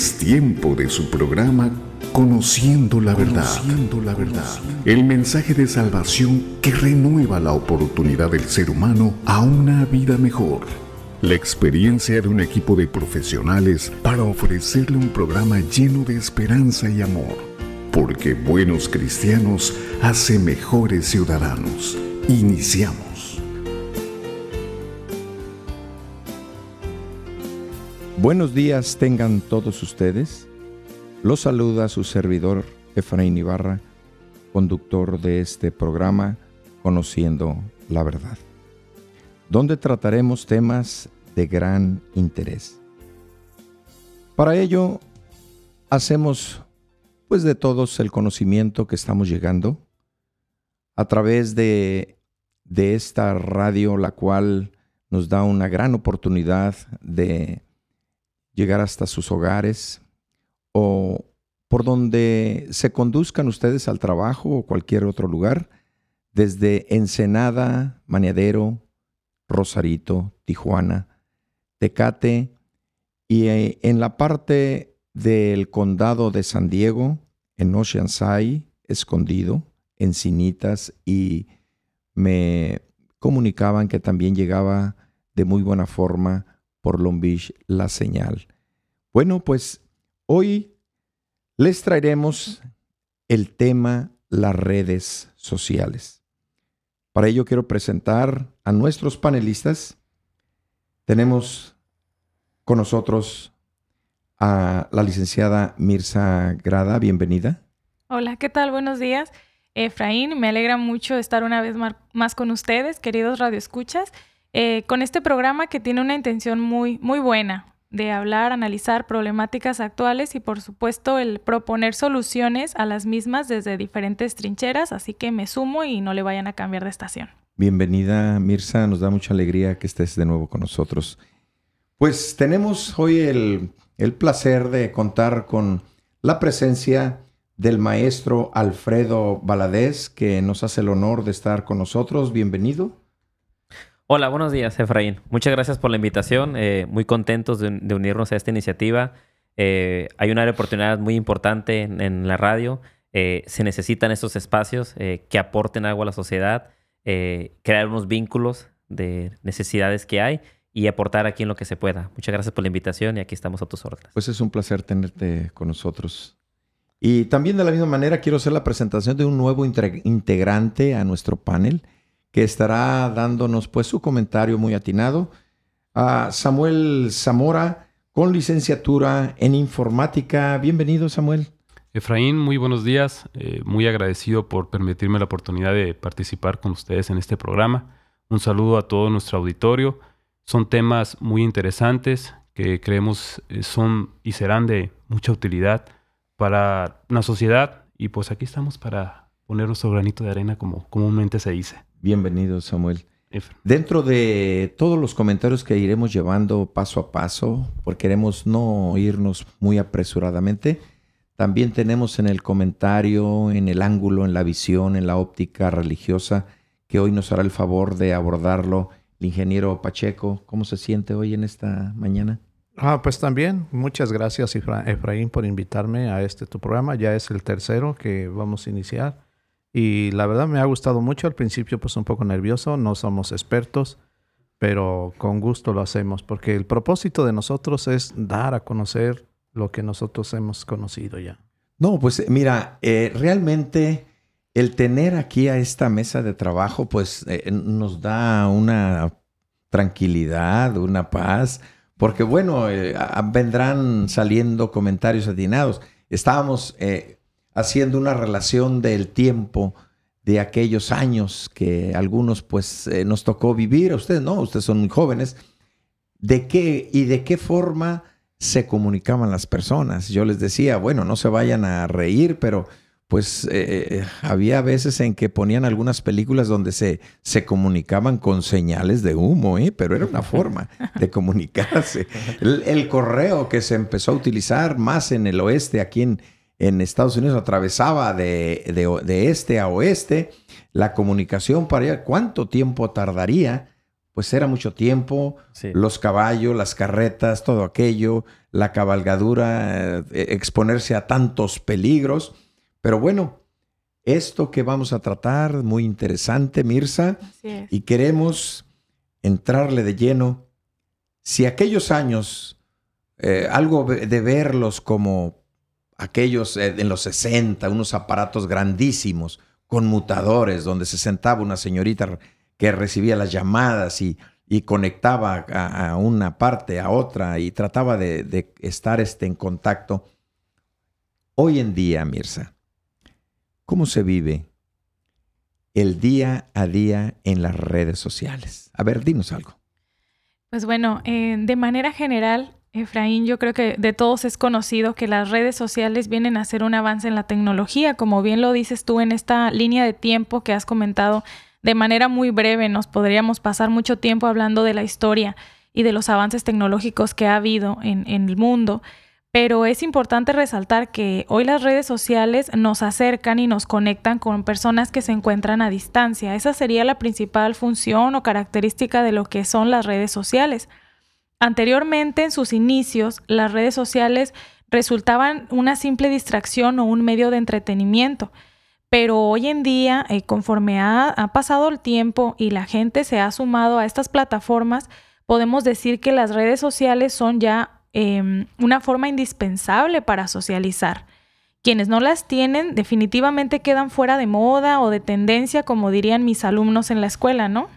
Es tiempo de su programa Conociendo la verdad. Conociendo la verdad. El mensaje de salvación que renueva la oportunidad del ser humano a una vida mejor. La experiencia de un equipo de profesionales para ofrecerle un programa lleno de esperanza y amor. Porque buenos cristianos hacen mejores ciudadanos. Iniciamos. Buenos días tengan todos ustedes. Los saluda su servidor Efraín Ibarra, conductor de este programa Conociendo la Verdad, donde trataremos temas de gran interés. Para ello, hacemos pues de todos el conocimiento que estamos llegando a través de, de esta radio, la cual nos da una gran oportunidad de llegar hasta sus hogares o por donde se conduzcan ustedes al trabajo o cualquier otro lugar, desde Ensenada, Maneadero, Rosarito, Tijuana, Tecate y eh, en la parte del condado de San Diego, en Oceanside, Escondido, Encinitas y me comunicaban que también llegaba de muy buena forma por Long Beach la señal. Bueno, pues hoy les traeremos el tema las redes sociales. Para ello quiero presentar a nuestros panelistas. Tenemos con nosotros a la licenciada Mirza Grada. Bienvenida. Hola, ¿qué tal? Buenos días. Efraín, me alegra mucho estar una vez más con ustedes, queridos radioescuchas. Eh, con este programa que tiene una intención muy, muy buena de hablar, analizar problemáticas actuales y por supuesto el proponer soluciones a las mismas desde diferentes trincheras, así que me sumo y no le vayan a cambiar de estación. Bienvenida Mirza, nos da mucha alegría que estés de nuevo con nosotros. Pues tenemos hoy el, el placer de contar con la presencia del maestro Alfredo Valadez, que nos hace el honor de estar con nosotros. Bienvenido. Hola, buenos días, Efraín. Muchas gracias por la invitación. Eh, muy contentos de, unirnos a esta iniciativa. Eh, hay una oportunidad muy importante en, la radio. Eh, se necesitan estos espacios que aporten algo a la sociedad, crear unos vínculos de necesidades que hay y aportar aquí en lo que se pueda. Muchas gracias por la invitación y aquí estamos a tus órdenes. Pues es un placer tenerte con nosotros. Y también de la misma manera quiero hacer la presentación de un nuevo integrante a nuestro panel que estará dándonos pues su comentario muy atinado. A Samuel Zamora, con licenciatura en informática. Bienvenido, Samuel. Efraín, muy buenos días. Eh, muy agradecido por permitirme la oportunidad de participar con ustedes en este programa. Un saludo a todo nuestro auditorio. Son temas muy interesantes que creemos eh, son y serán de mucha utilidad para la sociedad y pues aquí estamos para poner nuestro granito de arena como comúnmente se dice. Bienvenido, Samuel. Dentro de todos los comentarios que iremos llevando paso a paso, porque queremos no irnos muy apresuradamente, también tenemos en el comentario, en el ángulo, en la visión, en la óptica religiosa, que hoy nos hará el favor de abordarlo el ingeniero Pacheco. ¿Cómo se siente hoy en esta mañana? Ah, pues también, muchas gracias Efraín por invitarme a este tu programa. Ya es el tercero que vamos a iniciar. Y la verdad me ha gustado mucho. Al principio pues un poco nervioso, no somos expertos, pero con gusto lo hacemos porque el propósito de nosotros es dar a conocer lo que nosotros hemos conocido ya. No, pues mira, eh, realmente el tener aquí a esta mesa de trabajo pues eh, nos da una tranquilidad, una paz, porque bueno, eh, vendrán saliendo comentarios atinados. Estábamos haciendo una relación del tiempo de aquellos años que algunos pues eh, nos tocó vivir, a ustedes no, ustedes son muy jóvenes, de qué y de qué forma se comunicaban las personas. Yo les decía, bueno, no se vayan a reír, pero pues eh, eh, había veces en que ponían algunas películas donde se, se comunicaban con señales de humo, pero era una forma de comunicarse. El, el, correo que se empezó a utilizar más en el oeste, aquí en, en Estados Unidos atravesaba de, este a oeste la comunicación para allá. ¿Cuánto tiempo tardaría pues era mucho tiempo, los caballos, las carretas, todo aquello, la cabalgadura, eh, exponerse a tantos peligros. Pero bueno, esto que vamos a tratar, muy interesante, Mirza, y queremos entrarle de lleno. Si aquellos años, eh, algo de verlos como aquellos eh, en los 60, unos aparatos grandísimos, conmutadores, donde se sentaba una señorita que recibía las llamadas y, conectaba a, una parte, a otra, y trataba de, estar este, en contacto. Hoy en día, Mirza, ¿cómo se vive el día a día en las redes sociales? A ver, dinos algo. Pues bueno, eh, de manera general, Efraín, yo creo que de todos es conocido que las redes sociales vienen a hacer un avance en la tecnología, como bien lo dices tú en esta línea de tiempo que has comentado de manera muy breve. Nos podríamos pasar mucho tiempo hablando de la historia y de los avances tecnológicos que ha habido en, en el mundo, pero es importante resaltar que hoy las redes sociales nos acercan y nos conectan con personas que se encuentran a distancia. Esa sería la principal función o característica de lo que son las redes sociales. Anteriormente, en sus inicios, las redes sociales resultaban una simple distracción o un medio de entretenimiento. Pero hoy en día, eh, conforme ha, pasado el tiempo y la gente se ha sumado a estas plataformas, podemos decir que las redes sociales son ya em, una forma indispensable para socializar. Quienes no las tienen definitivamente quedan fuera de moda o de tendencia, como dirían mis alumnos en la escuela, ¿no?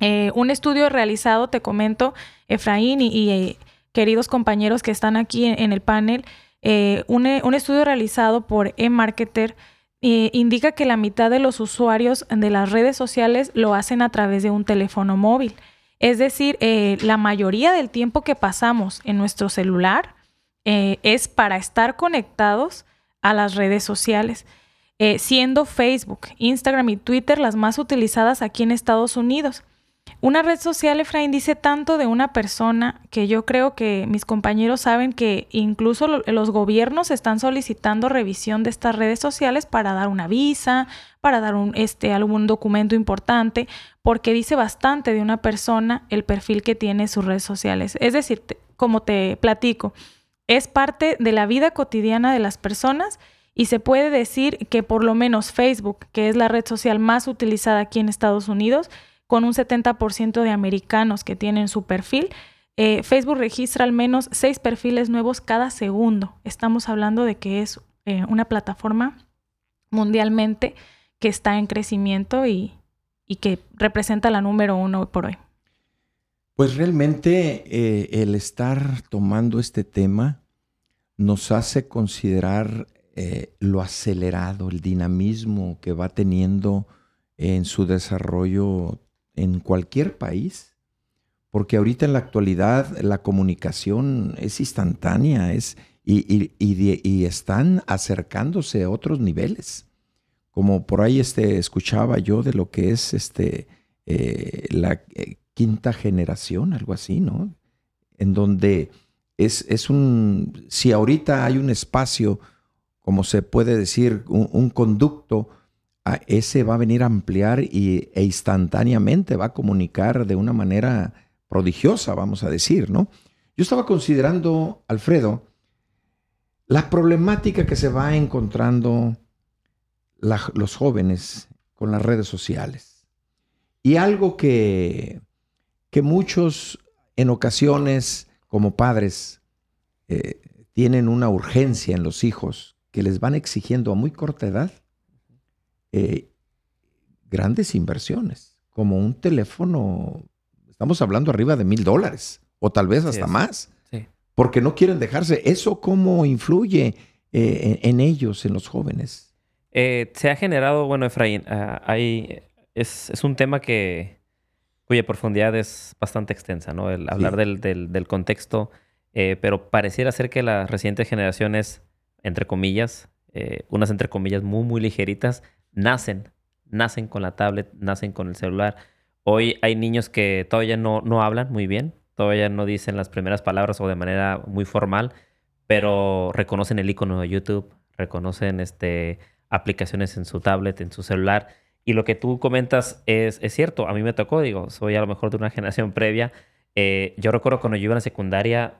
Eh, un estudio realizado, te comento, Efraín y, eh, queridos compañeros que están aquí en, el panel, eh, un, estudio realizado por eMarketer indica que la mitad de los usuarios de las redes sociales lo hacen a través de un teléfono móvil. Es decir, la mayoría del tiempo que pasamos en nuestro celular es para estar conectados a las redes sociales. siendo Facebook, Instagram y Twitter las más utilizadas aquí en Estados Unidos. Una red social, Efraín, dice tanto de una persona que yo creo que mis compañeros saben que incluso los gobiernos están solicitando revisión de estas redes sociales para dar una visa, para dar un, este, algún documento importante, porque dice bastante de una persona el perfil que tiene sus redes sociales. Es decir, como te platico, es parte de la vida cotidiana de las personas y se puede decir que por lo menos Facebook, que es la red social más utilizada aquí en Estados Unidos, con un 70% de americanos que tienen su perfil. Eh, Facebook registra al menos seis perfiles nuevos cada segundo. Estamos hablando de que es eh, una plataforma mundialmente que está en crecimiento y, que representa la número uno por hoy. Pues realmente eh, el estar tomando este tema nos hace considerar lo acelerado, el dinamismo que va teniendo en su desarrollo en cualquier país, porque ahorita en la actualidad la comunicación es instantánea es, y, y, están acercándose a otros niveles. Como por ahí este, escuchaba yo de lo que es este, eh, la eh, quinta generación, algo así, ¿no? En donde es, es, un, si ahorita hay un espacio, como se puede decir, un conducto ese va a venir a ampliar y, e instantáneamente va a comunicar de una manera prodigiosa, vamos a decir, ¿no? Yo estaba considerando, Alfredo, la problemática que se va encontrando los jóvenes con las redes sociales. Y algo que, que muchos en ocasiones como padres eh, tienen una urgencia en los hijos que les van exigiendo a muy corta edad eh, grandes inversiones, como un teléfono, estamos hablando arriba de mil dólares, o tal vez hasta más, porque no quieren dejarse. ¿Eso cómo influye eh, en, ellos, en los jóvenes? Eh, se ha generado, bueno, Efraín, ah, hay, es, un tema que cuya profundidad es bastante extensa, ¿no? El hablar del, del, contexto, pero pareciera ser que las recientes generaciones, entre comillas, unas entre comillas muy, muy ligeritas, nacen, nacen con la tablet, nacen con el celular. Hoy hay niños que todavía no, no hablan muy bien, todavía no dicen las primeras palabras o de manera muy formal, pero reconocen el icono de YouTube, reconocen este, aplicaciones en su tablet, en su celular. Y lo que tú comentas es, es cierto, a mí me tocó, digo, soy a lo mejor de una generación previa. Eh, yo recuerdo cuando yo iba a la secundaria,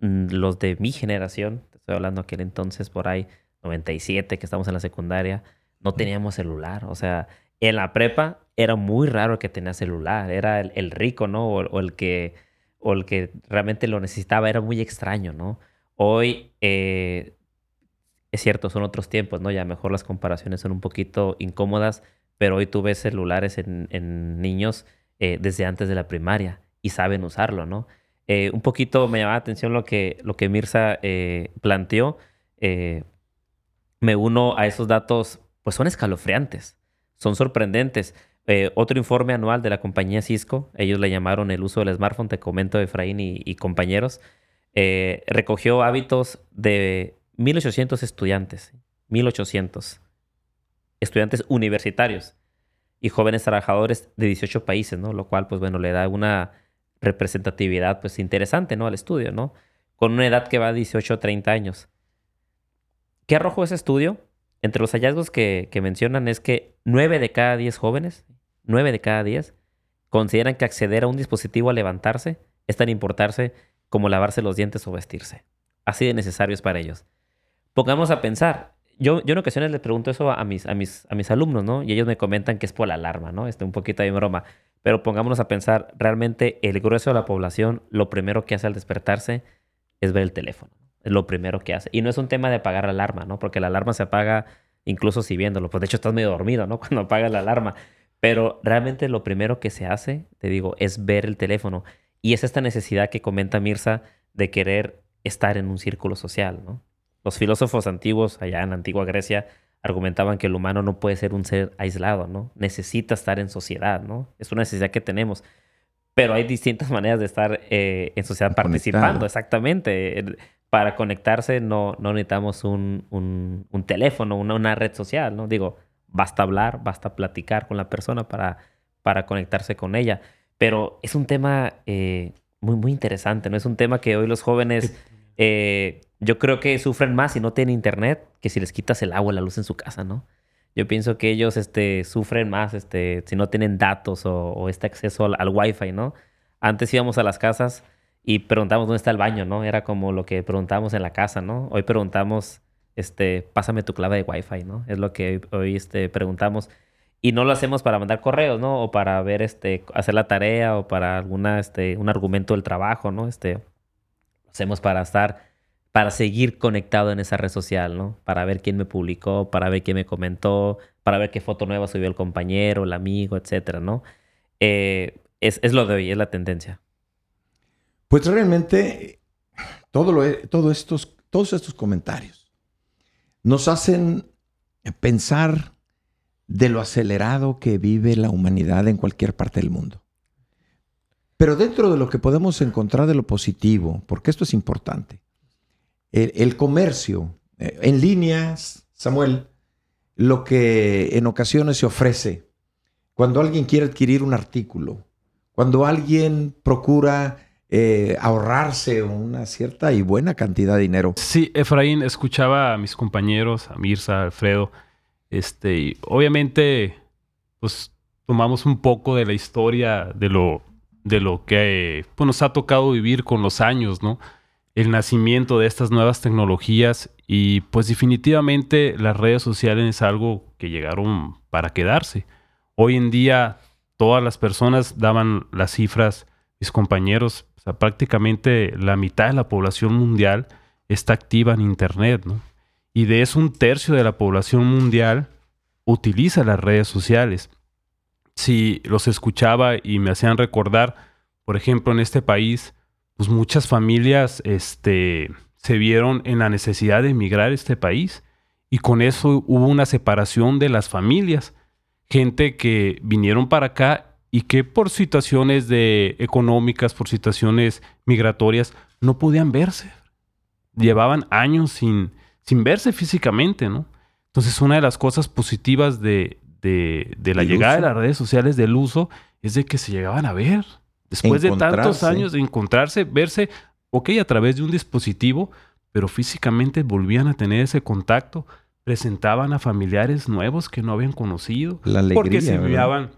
mm, los de mi generación, te estoy hablando aquel entonces por ahí, 97, que estamos en la secundaria, no teníamos celular. O sea, en la prepa era muy raro que tenía celular, era el, rico, ¿no? O, el que, o el que realmente lo necesitaba, era muy extraño, ¿no? Hoy, eh, es cierto, son otros tiempos, ¿no? Ya mejor las comparaciones son un poquito incómodas, pero hoy tú ves celulares en, niños eh, desde antes de la primaria y saben usarlo, ¿no? Eh, un poquito me llamaba la atención lo que, lo que Mirza planteó. me uno a esos datos, pues son escalofriantes, son sorprendentes. otro informe anual de la compañía Cisco, ellos le llamaron el uso del smartphone, te comento Efraín y, y compañeros, recogió hábitos de 1.800 estudiantes, 1.800 estudiantes universitarios y jóvenes trabajadores de 18 países, ¿no? Lo cual, pues bueno, le da una representatividad, pues interesante, ¿no? Al estudio, ¿no? Con una edad que va de 18 a 30 años. ¿Qué arrojó ese estudio? Entre los hallazgos que, mencionan es que 9 de cada 10 jóvenes, 9 de cada 10, consideran que acceder a un dispositivo a levantarse es tan importante como lavarse los dientes o vestirse. Así de necesario es para ellos. Pongamos a pensar, yo, yo en ocasiones les pregunto eso a mis, a, mis, a mis alumnos, ¿no? Y ellos me comentan que es por la alarma, ¿no? Este, un poquito de broma. Pero pongámonos a pensar, realmente el grueso de la población, lo primero que hace al despertarse es ver el teléfono. Es lo primero que hace. Y no es un tema de apagar la alarma, ¿no? Porque la alarma se apaga incluso si viéndolo. Pues de hecho estás medio dormido, ¿no? Cuando apagas la alarma. Pero realmente lo primero que se hace, te digo, es ver el teléfono. Y es esta necesidad que comenta Mirza de querer estar en un círculo social, ¿no? Los filósofos antiguos, allá en la antigua Grecia, argumentaban que el humano no puede ser un ser aislado, ¿no? Necesita estar en sociedad, ¿no? Es una necesidad que tenemos. Pero hay distintas maneras de estar eh, en sociedad participando, exactamente. Para conectarse no, no necesitamos un, un, teléfono, una, una, red social, ¿no? Digo, basta hablar, basta platicar con la persona para, para conectarse con ella. Pero es un tema eh, muy, muy interesante, ¿no? Es un tema que hoy los jóvenes eh, yo creo que sufren más si no tienen internet que si les quitas el agua, la luz en su casa, ¿no? Yo pienso que ellos este, sufren más este, si no tienen datos o, este acceso al, al, Wi-Fi, ¿no? Antes íbamos a las casas y preguntamos dónde está el baño, ¿no? Era como lo que preguntábamos en la casa, ¿no? Hoy preguntamos, este, pásame tu clave de Wi-Fi, ¿no? Es lo que hoy este, preguntamos. Y no lo hacemos para mandar correos, ¿no? O para ver, este, hacer la tarea o para alguna, este, un argumento del trabajo, ¿no? Este, hacemos para estar, para seguir conectado en esa red social, ¿no? Para ver quién me publicó, para ver quién me comentó, para ver qué foto nueva subió el compañero, el amigo, etcétera, ¿no? Eh, es, lo de hoy, es la tendencia. Pues realmente estos, todos estos comentarios nos hacen pensar de lo acelerado que vive la humanidad en cualquier parte del mundo. Pero dentro de lo que podemos encontrar de lo positivo, porque esto es importante, el, comercio eh, en líneas, Samuel, lo que en ocasiones se ofrece, cuando alguien quiere adquirir un artículo, cuando alguien procura eh, ahorrarse una cierta y buena cantidad de dinero. Sí, Efraín, escuchaba a mis compañeros, a Mirza, a Alfredo, este, y obviamente, pues tomamos un poco de la historia de lo de lo que pues, nos ha tocado vivir con los años, ¿no? El nacimiento de estas nuevas tecnologías y pues definitivamente las redes sociales es algo que llegaron para quedarse. Hoy en día todas las personas daban las cifras, mis compañeros, prácticamente la mitad de la población mundial está activa en Internet, ¿no? Y de eso un tercio de la población mundial utiliza las redes sociales si los escuchaba y me hacían recordar, por ejemplo, en este país, pues muchas familias este, se vieron en la necesidad de emigrar a este país y con eso hubo una separación de las familias. Gente que vinieron para acá y que por situaciones de económicas, por situaciones migratorias, no podían verse. Llevaban años sin, sin verse físicamente, ¿no? Entonces, una de las cosas positivas de, de, la llegada de las redes sociales, del uso, es de que se llegaban a ver. Después de tantos años de encontrarse, verse, ok, a través de un dispositivo, pero físicamente volvían a tener ese contacto, presentaban a familiares nuevos que no habían conocido. La alegría, porque se ¿verdad?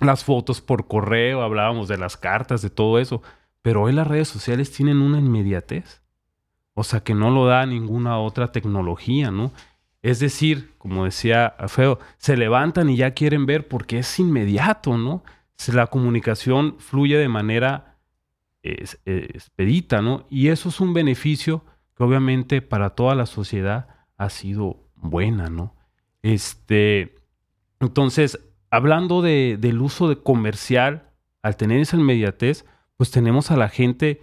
Las fotos por correo, hablábamos de las cartas, de todo eso. Pero hoy las redes sociales tienen una inmediatez. O sea, que no lo da ninguna otra tecnología, ¿no? Es decir, como decía Feo, se levantan y ya quieren ver porque es inmediato, ¿no? La comunicación fluye de manera eh, expedita, ¿no? Y eso es un beneficio que obviamente para toda la sociedad ha sido buena, ¿no? Este, entonces, hablando de- del uso de comercial, al tener esa inmediatez, pues tenemos a la gente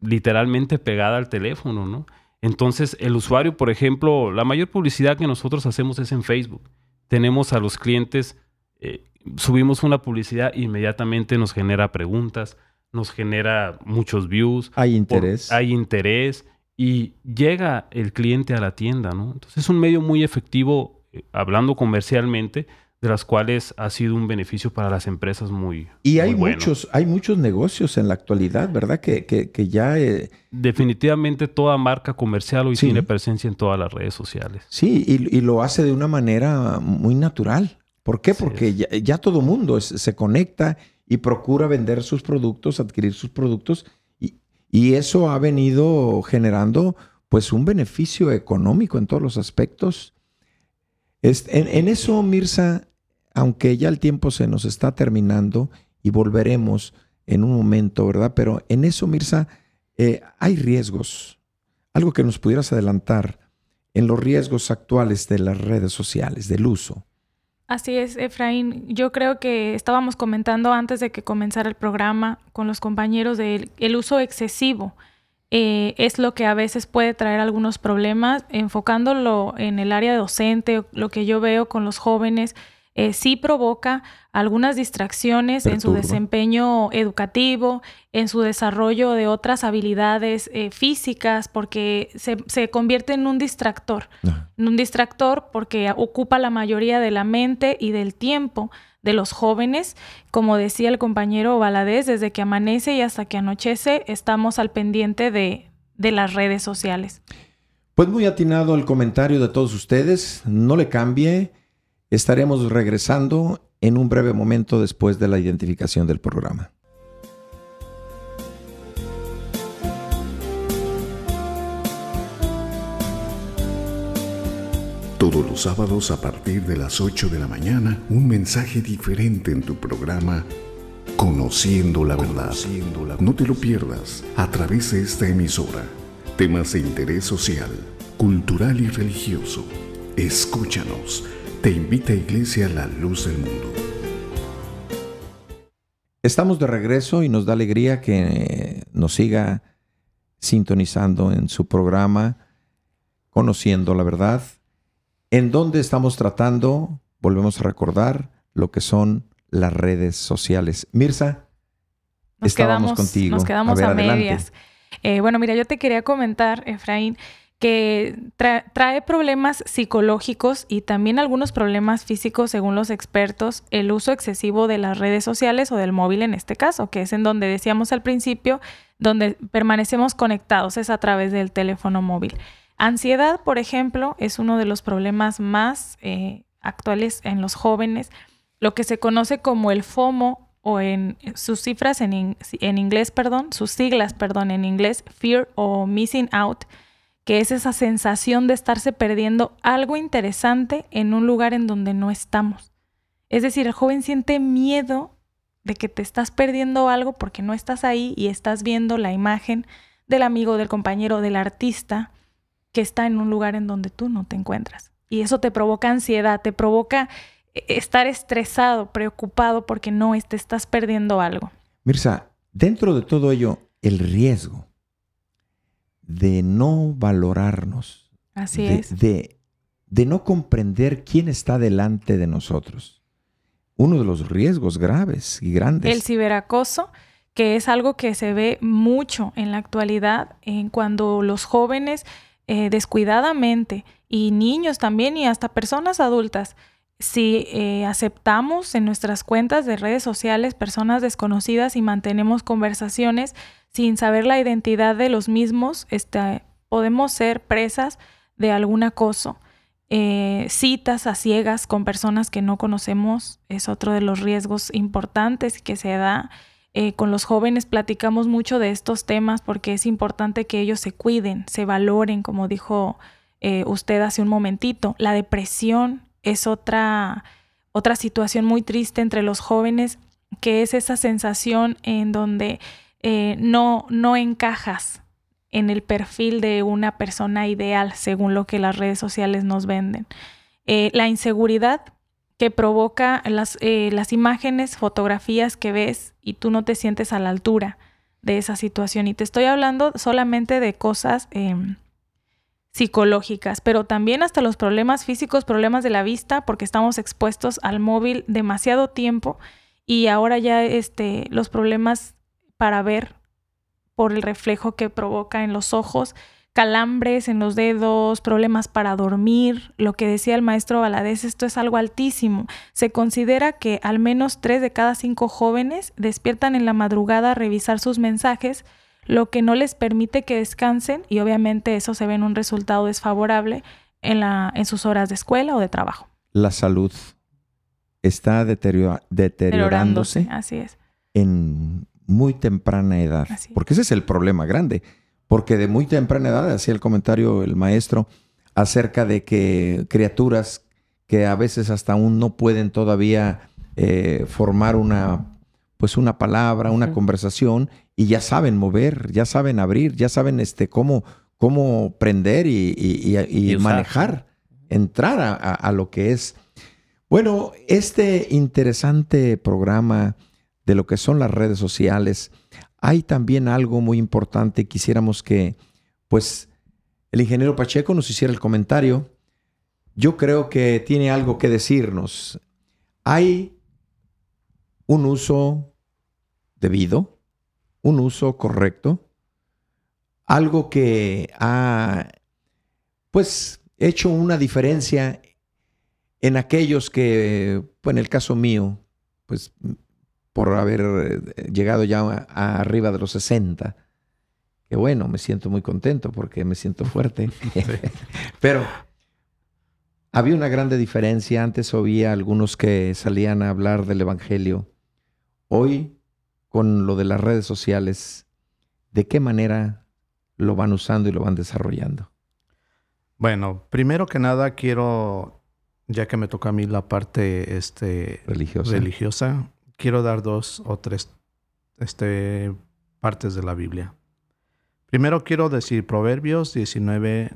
literalmente pegada al teléfono, ¿no? Entonces, el usuario, por ejemplo, la mayor publicidad que nosotros hacemos es en Facebook. Tenemos a los clientes, eh, subimos una publicidad, inmediatamente nos genera preguntas, nos genera muchos views, Hay por- interés. hay interés y llega el cliente a la tienda, ¿no? Entonces es un medio muy efectivo, eh, hablando comercialmente, de las cuales ha sido un beneficio para las empresas muy Y hay muy bueno. muchos, hay muchos negocios en la actualidad, ¿verdad? Que, que, que ya eh, Definitivamente toda marca comercial hoy Sí. tiene presencia en todas las redes sociales. Sí, y, y lo hace de una manera muy natural. ¿Por qué? Porque ya, ya todo mundo es- se conecta y procura vender sus productos, adquirir sus productos, y, y eso ha venido generando pues un beneficio económico en todos los aspectos. Este, en, en eso, Mirza, aunque ya el tiempo se nos está terminando y volveremos en un momento, ¿verdad? Pero en eso, Mirza, eh, hay riesgos. Algo que nos pudieras adelantar en los riesgos actuales de las redes sociales, del uso. Así es, Efraín. Yo creo que estábamos comentando antes de que comenzara el programa con los compañeros del el uso excesivo. eh, es lo que a veces puede traer algunos problemas, enfocándolo en el área docente, lo que yo veo con los jóvenes, eh, sí provoca algunas distracciones en su desempeño educativo, en su desarrollo de otras habilidades eh, físicas, porque se, se convierte en un distractor en un distractor porque ocupa la mayoría de la mente y del tiempo de los jóvenes. Como decía el compañero Valadez, desde que amanece y hasta que anochece estamos al pendiente de, de las redes sociales. Pues muy atinado el comentario de todos ustedes. No le cambie. Estaremos regresando en un breve momento después de la identificación del programa. Todos los sábados a partir de las 8 de la mañana, un mensaje diferente en tu programa Conociendo la verdad. No te lo pierdas a través de esta emisora. Temas de interés social, cultural y religioso. Escúchanos. Te invita Iglesia La Luz del Mundo. Estamos de regreso y nos da alegría que nos siga sintonizando en su programa Conociendo la Verdad, en donde estamos tratando, volvemos a recordar, lo que son las redes sociales. Mirza, Nos Estábamos quedamos, contigo. Nos quedamos A a, ver, adelante. medias. Eh, bueno, mira, yo te quería comentar, Efraín, que tra- trae problemas psicológicos y también algunos problemas físicos, según los expertos, el uso excesivo de las redes sociales o del móvil en este caso, que es en donde decíamos al principio, donde permanecemos conectados, es a través del teléfono móvil. Ansiedad, por ejemplo, es uno de los problemas más eh, actuales en los jóvenes, lo que se conoce como el FOMO o en sus cifras en, en inglés, perdón, sus siglas, perdón, en inglés, fear o missing out, que es esa sensación de estarse perdiendo algo interesante en un lugar en donde no estamos. Es decir, el joven siente miedo de que te estás perdiendo algo porque no estás ahí y estás viendo la imagen del amigo, del compañero, del artista que está en un lugar en donde tú no te encuentras. Y eso te provoca ansiedad, te provoca eh, estar estresado, preocupado porque no te estás perdiendo algo. Mirza, dentro de todo ello, el riesgo de no valorarnos, Así de, es. de- de no comprender quién está delante de nosotros. Uno de los riesgos graves y grandes. El ciberacoso, que es algo que se ve mucho en la actualidad, en cuando los jóvenes eh, descuidadamente y niños también y hasta personas adultas, si eh, aceptamos en nuestras cuentas de redes sociales personas desconocidas y mantenemos conversaciones sin saber la identidad de los mismos, este, podemos ser presas de algún acoso. eh, citas a ciegas con personas que no conocemos es otro de los riesgos importantes que se da. Eh, con los jóvenes platicamos mucho de estos temas porque es importante que ellos se cuiden, se valoren, como dijo eh, usted hace un momentito. La depresión es otra, otra situación muy triste entre los jóvenes, que es esa sensación en donde no, no encajas, en el perfil de una persona ideal, según lo que las redes sociales nos venden. Eh, la inseguridad que provoca las, eh, las, imágenes, fotografías que ves y tú no te sientes a la altura de esa situación. Y te estoy hablando solamente de cosas em, psicológicas, pero también hasta los problemas físicos, problemas de la vista, porque estamos expuestos al móvil demasiado tiempo y ahora ya este, los problemas para ver por el reflejo que provoca en los ojos, calambres en los dedos, problemas para dormir. Lo que decía el maestro Valadez, esto es algo altísimo. Se considera que al menos tres de cada cinco jóvenes despiertan en la madrugada a revisar sus mensajes, lo que no les permite que descansen y obviamente eso se ve en un resultado desfavorable en, la, en sus horas de escuela o de trabajo. La salud está deteriorándose. Así es. En muy temprana edad. Porque ese es el problema grande. Porque de muy temprana edad, hacía el comentario el maestro, acerca de que criaturas que a veces hasta aún no pueden todavía eh, formar una, pues una palabra, una conversación, y ya saben mover, ya saben abrir, ya saben este, cómo, cómo prender y, manejar, entrar a lo que es. Bueno, este interesante programa de lo que son las redes sociales, hay también algo muy importante. Quisiéramos que, pues, el ingeniero Pacheco nos hiciera el comentario. Yo creo que tiene algo que decirnos. Hay un uso debido, un uso correcto, algo que ha, pues, hecho una diferencia en aquellos que, pues, en el caso mío, pues por haber eh, llegado ya a, arriba de los 60. Que bueno, me siento muy contento porque me siento fuerte. Pero había una grande diferencia. Antes oía algunos que salían a hablar del Evangelio. Hoy, con lo de las redes sociales, ¿de qué manera lo van usando y lo van desarrollando? Bueno, primero que nada quiero, ya que me toca a mí la parte este, religiosa, religiosa quiero dar dos o tres este, partes de la Biblia. Primero quiero decir Proverbios 19,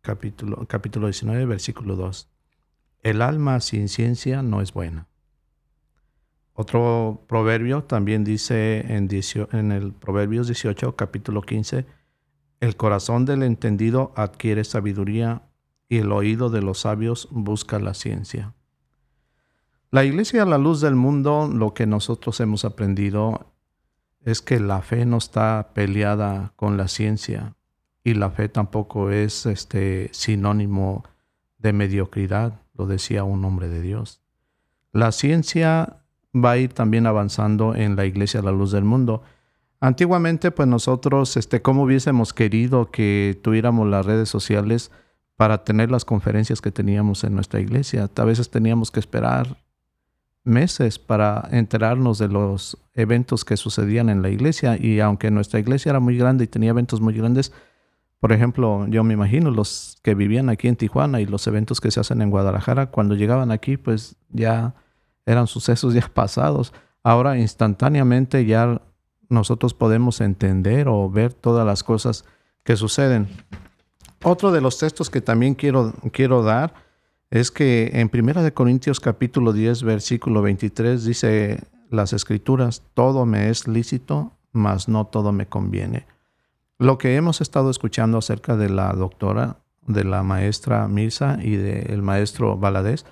capítulo, capítulo 19, versículo 2. El alma sin ciencia no es buena. Otro proverbio también dice en, el Proverbios 18, capítulo 15, el corazón del entendido adquiere sabiduría y el oído de los sabios busca la ciencia. La iglesia a la luz del mundo, lo que nosotros hemos aprendido es que la fe no está peleada con la ciencia y la fe tampoco es este sinónimo de mediocridad, lo decía un hombre de Dios. La ciencia va a ir también avanzando en la iglesia a la luz del mundo. Antiguamente, pues nosotros, este, como hubiésemos querido que tuviéramos las redes sociales para tener las conferencias que teníamos en nuestra iglesia. A veces teníamos que esperar meses para enterarnos de los eventos que sucedían en la iglesia y aunque nuestra iglesia era muy grande y tenía eventos muy grandes, por ejemplo, yo me imagino los que vivían aquí en Tijuana y los eventos que se hacen en Guadalajara, cuando llegaban aquí, pues ya eran sucesos ya pasados. Ahora instantáneamente ya nosotros podemos entender o ver todas las cosas que suceden. Otro de los textos que también quiero, quiero dar es que en Primera de Corintios capítulo 10 versículo 23 dice las escrituras, todo me es lícito, mas no todo me conviene. Lo que hemos estado escuchando acerca de la doctora, de la maestra Mirza y del maestro Valadez,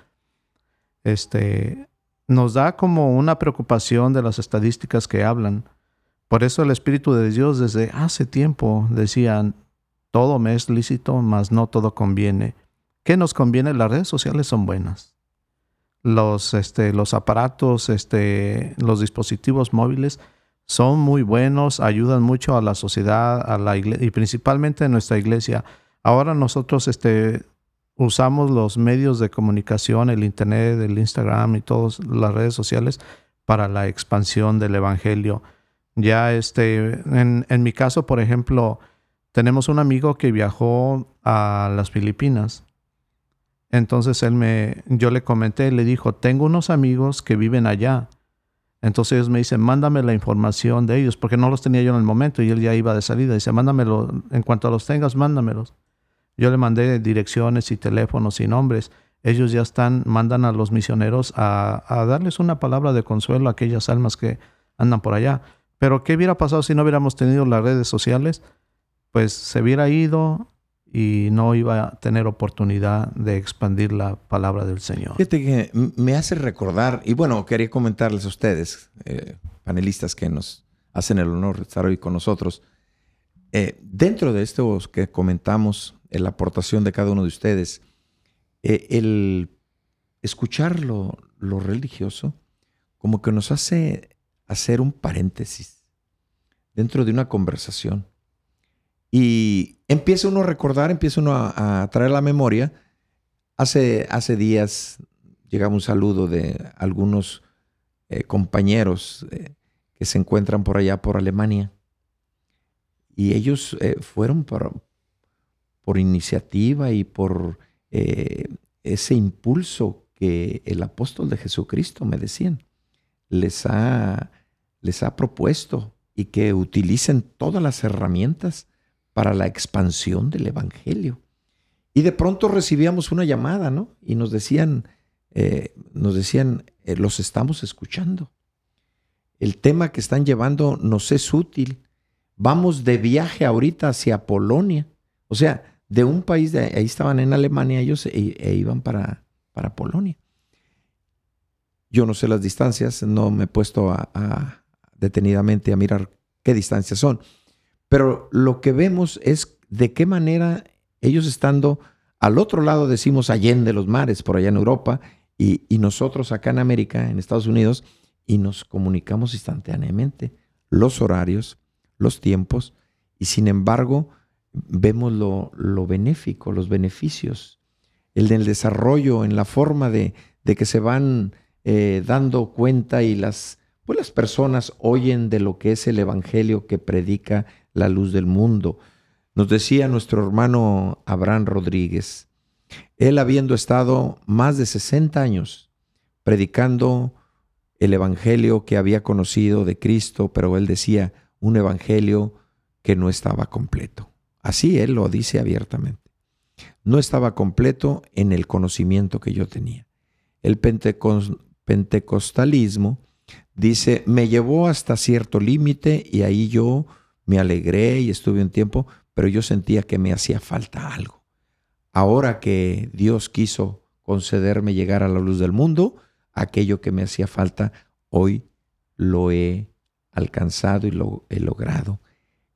este, nos da como una preocupación de las estadísticas que hablan. Por eso el Espíritu de Dios desde hace tiempo decía, todo me es lícito, mas no todo conviene. ¿Qué nos conviene? Las redes sociales son buenas. Los, este, los aparatos, este, los dispositivos móviles son muy buenos, ayudan mucho a la sociedad, a la y principalmente a nuestra iglesia. Ahora nosotros este, usamos los medios de comunicación, el Internet, el Instagram y todas las redes sociales para la expansión del Evangelio. Ya este, en, mi caso, por ejemplo, tenemos un amigo que viajó a las Filipinas. Entonces él me, yo le comenté, le dijo, tengo unos amigos que viven allá. Entonces ellos me dicen, mándame la información de ellos, porque no los tenía yo en el momento y él ya iba de salida. Dice, mándamelo, en cuanto los tengas, mándamelos. Yo le mandé direcciones y teléfonos y nombres. Ellos ya están, mandan a los misioneros a, darles una palabra de consuelo a aquellas almas que andan por allá. Pero ¿qué hubiera pasado si no hubiéramos tenido las redes sociales? Pues se hubiera ido y no iba a tener oportunidad de expandir la palabra del Señor. Fíjate que me hace recordar, y bueno, quería comentarles a ustedes, eh, panelistas que nos hacen el honor de estar hoy con nosotros, eh, dentro de esto que comentamos, la aportación de cada uno de ustedes, eh, el escuchar lo, religioso como que nos hace hacer un paréntesis dentro de una conversación. Y empieza uno a recordar, empieza uno a, traer la memoria. Hace, hace días llegaba un saludo de algunos eh, compañeros eh, que se encuentran por allá, por Alemania. Y ellos eh, fueron por, por iniciativa y por ese impulso que el apóstol de Jesucristo, me decían, les ha, les ha propuesto y que utilicen todas las herramientas para la expansión del Evangelio. Y de pronto recibíamos una llamada, ¿no? Y nos decían, eh, nos decían, eh, los estamos escuchando. El tema que están llevando nos es útil. Vamos de viaje ahorita hacia Polonia. O sea, de un país, de ahí estaban en Alemania ellos e, e iban para, para Polonia. Yo no sé las distancias, no me he puesto a, detenidamente a mirar qué distancias son. Pero lo que vemos es de qué manera ellos estando al otro lado, decimos allende los mares, por allá en Europa, y, nosotros acá en América, en Estados Unidos, y nos comunicamos instantáneamente los horarios, los tiempos, y sin embargo vemos lo, benéfico, los beneficios, el del desarrollo, en la forma de, que se van eh, dando cuenta y las, pues las personas oyen de lo que es el Evangelio que predica la luz del mundo. Nos decía nuestro hermano Abraham Rodríguez, él habiendo estado más de 60 años predicando el Evangelio que había conocido de Cristo, pero él decía un Evangelio que no estaba completo. Así él lo dice abiertamente. No estaba completo en el conocimiento que yo tenía. El pentecostalismo dice, me llevó hasta cierto límite y ahí yo me alegré y estuve un tiempo, pero yo sentía que me hacía falta algo. Ahora que Dios quiso concederme llegar a la luz del mundo, aquello que me hacía falta, hoy lo he alcanzado y lo he logrado.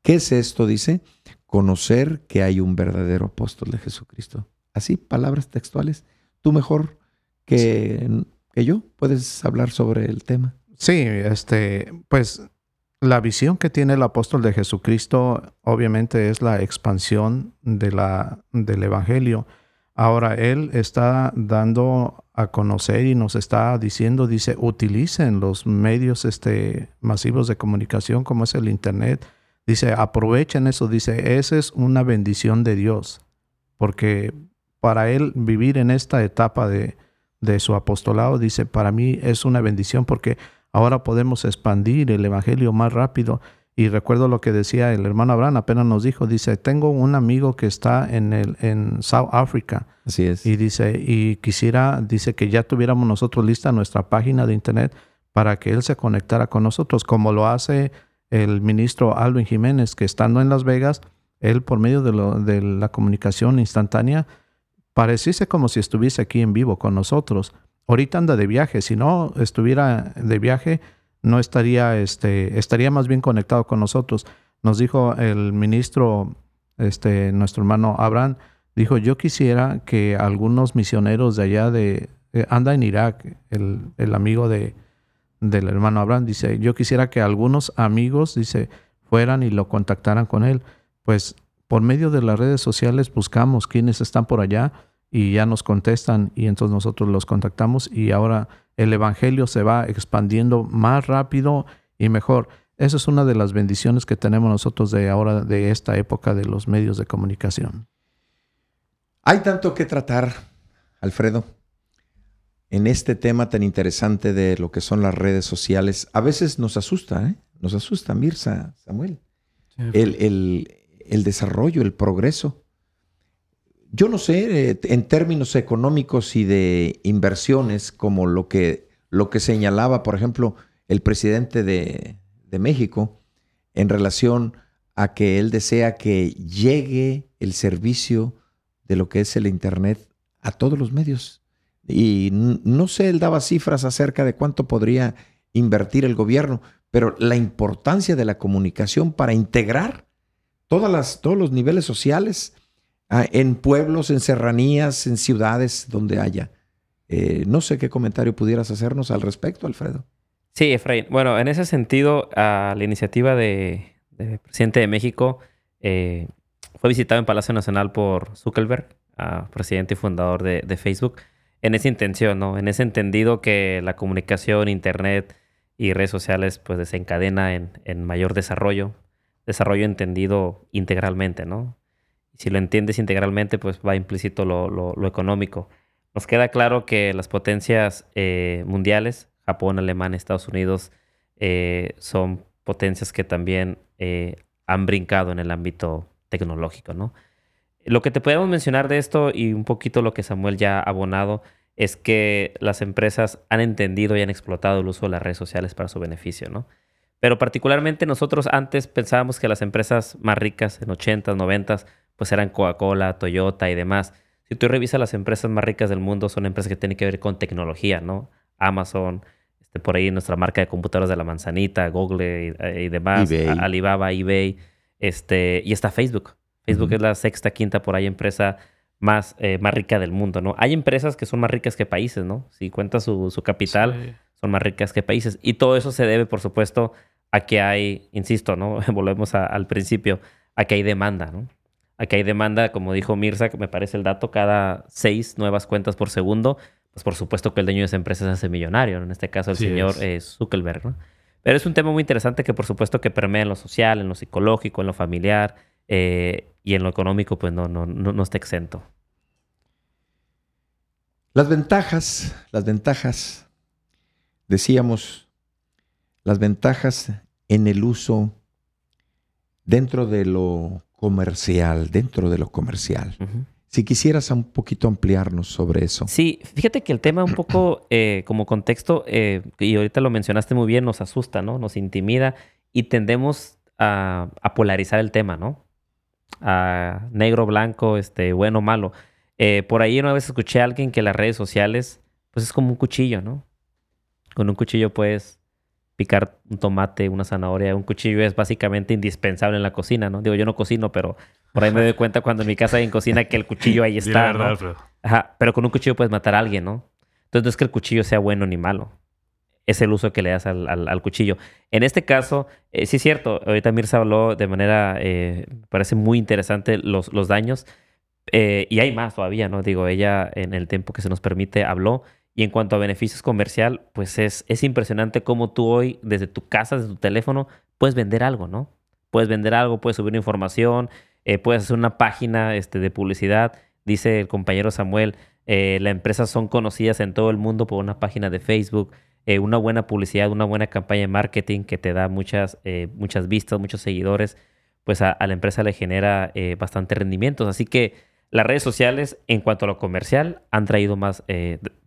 ¿Qué es esto? Dice, conocer que hay un verdadero apóstol de Jesucristo. Así, palabras textuales. Tú mejor que, que yo puedes hablar sobre el tema. Sí, este, pues la visión que tiene el apóstol de Jesucristo obviamente es la expansión de la, del Evangelio. Ahora Él está dando a conocer y nos está diciendo, dice, utilicen los medios este, masivos de comunicación como es el Internet. Dice, aprovechen eso. Dice, esa es una bendición de Dios. Porque para Él vivir en esta etapa de, de su apostolado, dice, para mí es una bendición porque Ahora podemos expandir el Evangelio más rápido. Y recuerdo lo que decía el hermano Abraham, apenas nos dijo, dice, tengo un amigo que está en, el, en South Africa. Así es. Y dice, y quisiera, dice que ya tuviéramos nosotros lista nuestra página de internet para que él se conectara con nosotros, como lo hace el ministro Alvin Jiménez, que estando en Las Vegas, él por medio de, lo, de la comunicación instantánea, pareciese como si estuviese aquí en vivo con nosotros. Ahorita anda de viaje, si no estuviera de viaje, no estaría, este, estaría más bien conectado con nosotros. Nos dijo el ministro, este, nuestro hermano Abraham, dijo, yo quisiera que algunos misioneros de allá de, eh, anda en Irak, el, el amigo de, del hermano Abraham, dice, yo quisiera que algunos amigos, dice, fueran y lo contactaran con él. Pues por medio de las redes sociales buscamos quienes están por allá y ya nos contestan y entonces nosotros los contactamos y ahora el Evangelio se va expandiendo más rápido y mejor. Esa es una de las bendiciones que tenemos nosotros de ahora, de esta época de los medios de comunicación. Hay tanto que tratar, Alfredo, en este tema tan interesante de lo que son las redes sociales. A veces nos asusta, ¿eh? Nos asusta, Mirza, Samuel. el, el desarrollo, el progreso. Yo no sé, eh, en términos económicos y de inversiones, como lo que, lo que señalaba, por ejemplo, el presidente de, de México, en relación a que él desea que llegue el servicio de lo que es el Internet a todos los medios. Y no sé, él daba cifras acerca de cuánto podría invertir el gobierno, pero la importancia de la comunicación para integrar todas las, todos los niveles sociales, ah, en pueblos, en serranías, en ciudades donde haya. Eh, no sé qué comentario pudieras hacernos al respecto, Alfredo. Sí, Efraín. Bueno, en ese sentido, la iniciativa de, presidente de México eh, fue visitado en Palacio Nacional por Zuckerberg, presidente y fundador de, Facebook, en esa intención, ¿no? En ese entendido que la comunicación, internet y redes sociales, pues desencadena en, mayor desarrollo, desarrollo entendido integralmente, ¿no? Si lo entiendes integralmente, pues va implícito lo, económico. Nos queda claro que las potencias eh, mundiales, Japón, Alemania, Estados Unidos, eh, son potencias que también eh, han brincado en el ámbito tecnológico, ¿no? Lo que te podemos mencionar de esto y un poquito lo que Samuel ya ha abonado es que las empresas han entendido y han explotado el uso de las redes sociales para su beneficio, ¿no? Pero particularmente nosotros antes pensábamos que las empresas más ricas en 80s, 90s, pues eran Coca-Cola, Toyota y demás. Si tú revisas las empresas más ricas del mundo, son empresas que tienen que ver con tecnología, ¿no? Amazon, este, por ahí nuestra marca de computadoras de la manzanita, Google y, demás, Alibaba, eBay, este, y está Facebook. Facebook es la sexta, quinta por ahí empresa más, eh, más rica del mundo, ¿no? Hay empresas que son más ricas que países, ¿no? Si cuenta su, su capital, son más ricas que países. Y todo eso se debe, por supuesto, a que hay, insisto, ¿no? Volvemos al principio, a que hay demanda, ¿no? A que hay demanda, como dijo Mirza, que me parece el dato, cada seis nuevas cuentas por segundo, pues por supuesto que el dueño de esa empresa se hace millonario, en este caso el señor eh, Zuckerberg, ¿no? Pero es un tema muy interesante que por supuesto que permea en lo social, en lo psicológico, en lo familiar eh, y en lo económico, pues no, no, no, no está exento. Las ventajas, las ventajas, decíamos, las ventajas en el uso dentro de lo comercial, dentro de lo comercial. Si quisieras un poquito ampliarnos sobre eso. Sí, fíjate que el tema un poco eh, como contexto, eh, y ahorita lo mencionaste muy bien, nos asusta, ¿no? Nos intimida y tendemos a, polarizar el tema, ¿no? A negro, blanco, este, bueno, malo. Eh, por ahí una vez escuché a alguien que las redes sociales, pues es como un cuchillo, ¿no? Con un cuchillo puedes picar un tomate, una zanahoria, un cuchillo es básicamente indispensable en la cocina, ¿no? Digo, yo no cocino, pero por ahí me doy cuenta cuando en mi casa hay en cocina que el cuchillo ahí está, ¿no? Ajá, pero con un cuchillo puedes matar a alguien, ¿no? Entonces no es que el cuchillo sea bueno ni malo. Es el uso que le das al, cuchillo. En este caso, eh, sí es cierto, ahorita Mirza habló de manera, eh, parece muy interesante los, los daños. Eh, y hay más todavía, ¿no? Digo, ella en el tiempo que se nos permite habló y en cuanto a beneficios comercial, pues es, es impresionante cómo tú hoy, desde tu casa, desde tu teléfono, puedes vender algo, ¿no? Puedes vender algo, puedes subir información, eh, puedes hacer una página este, de publicidad. Dice el compañero Samuel, eh, las empresas son conocidas en todo el mundo por una página de Facebook, eh, una buena publicidad, una buena campaña de marketing que te da muchas, muchas vistas, muchos seguidores, pues a, a la empresa le genera bastante rendimientos. Así que las redes sociales, en cuanto a lo comercial, han traído más,